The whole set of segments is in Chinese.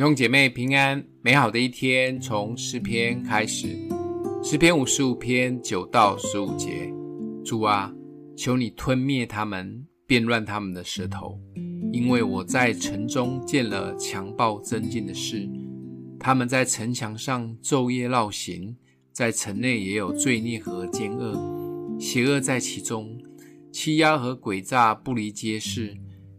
弟兄姐妹平安，美好的一天从诗篇开始。诗篇五十五篇九到十五节：主啊，求你吞灭他们，变乱他们的舌头，因为我在城中见了强暴增进的事。他们在城墙上昼夜绕行，在城内也有罪孽和奸恶，邪恶在其中，欺压和诡诈不离街市。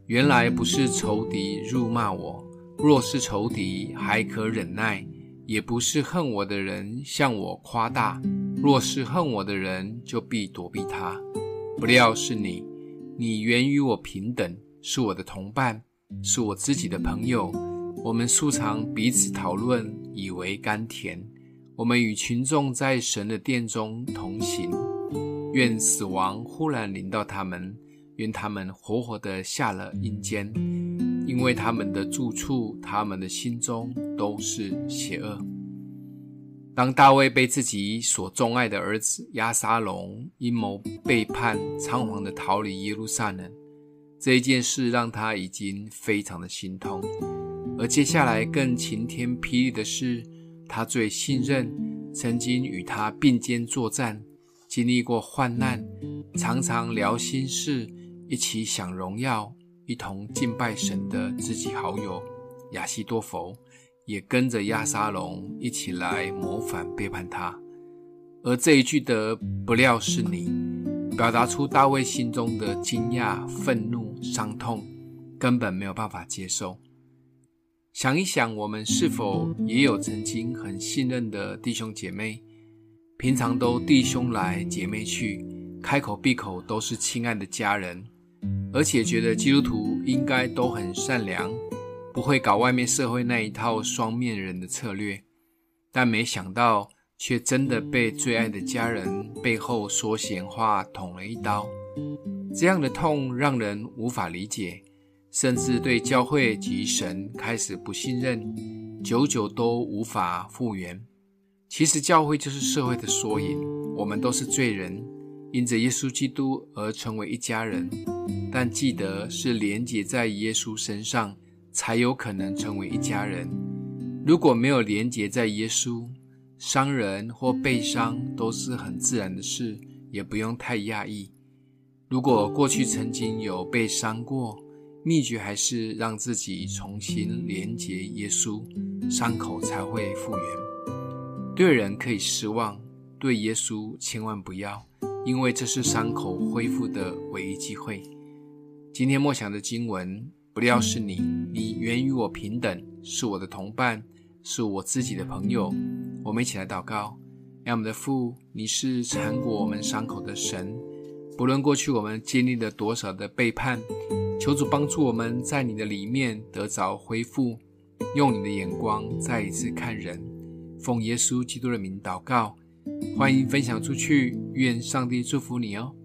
原来不是仇敌辱骂我。若是仇敌，还可忍耐；也不是恨我的人向我夸大。若是恨我的人，就必躲避他。不料是你，你原与我平等，是我的同伴，是我自己的朋友。我们素常彼此讨论，以为甘甜。我们与群众在神的殿中同行。愿死亡忽然临到他们，愿他们活活的下了阴间。因为他们的住处，他们的心中都是邪恶。当大卫被自己所钟爱的儿子押沙龙阴谋背叛，仓皇的逃离耶路撒冷，这一件事让他已经非常的心痛。而接下来更晴天霹雳的是，他最信任、曾经与他并肩作战、经历过患难、常常聊心事、一起享荣耀。一同敬拜神的知己好友亚西多弗，也跟着亚沙龙一起来谋反背叛他。而这一句的“不料是你”，表达出大卫心中的惊讶、愤怒、伤痛，根本没有办法接受。想一想，我们是否也有曾经很信任的弟兄姐妹，平常都弟兄来姐妹去，开口闭口都是亲爱的家人。而且觉得基督徒应该都很善良，不会搞外面社会那一套双面人的策略，但没想到却真的被最爱的家人背后说闲话捅了一刀。这样的痛让人无法理解，甚至对教会及神开始不信任，久久都无法复原。其实教会就是社会的缩影，我们都是罪人，因着耶稣基督而成为一家人。但记得是连结在耶稣身上，才有可能成为一家人。如果没有连结在耶稣，伤人或被伤都是很自然的事，也不用太讶异。如果过去曾经有被伤过，秘诀还是让自己重新连结耶稣，伤口才会复原。对人可以失望，对耶稣千万不要，因为这是伤口恢复的唯一机会。今天默想的经文，不料是你，你原与我平等，是我的同伴，是我自己的朋友。我们一起来祷告，让我们的父，你是缠裹我们伤口的神。不论过去我们经历了多少的背叛，求主帮助我们在你的里面得着恢复，用你的眼光再一次看人。奉耶稣基督的名祷告，欢迎分享出去，愿上帝祝福你哦。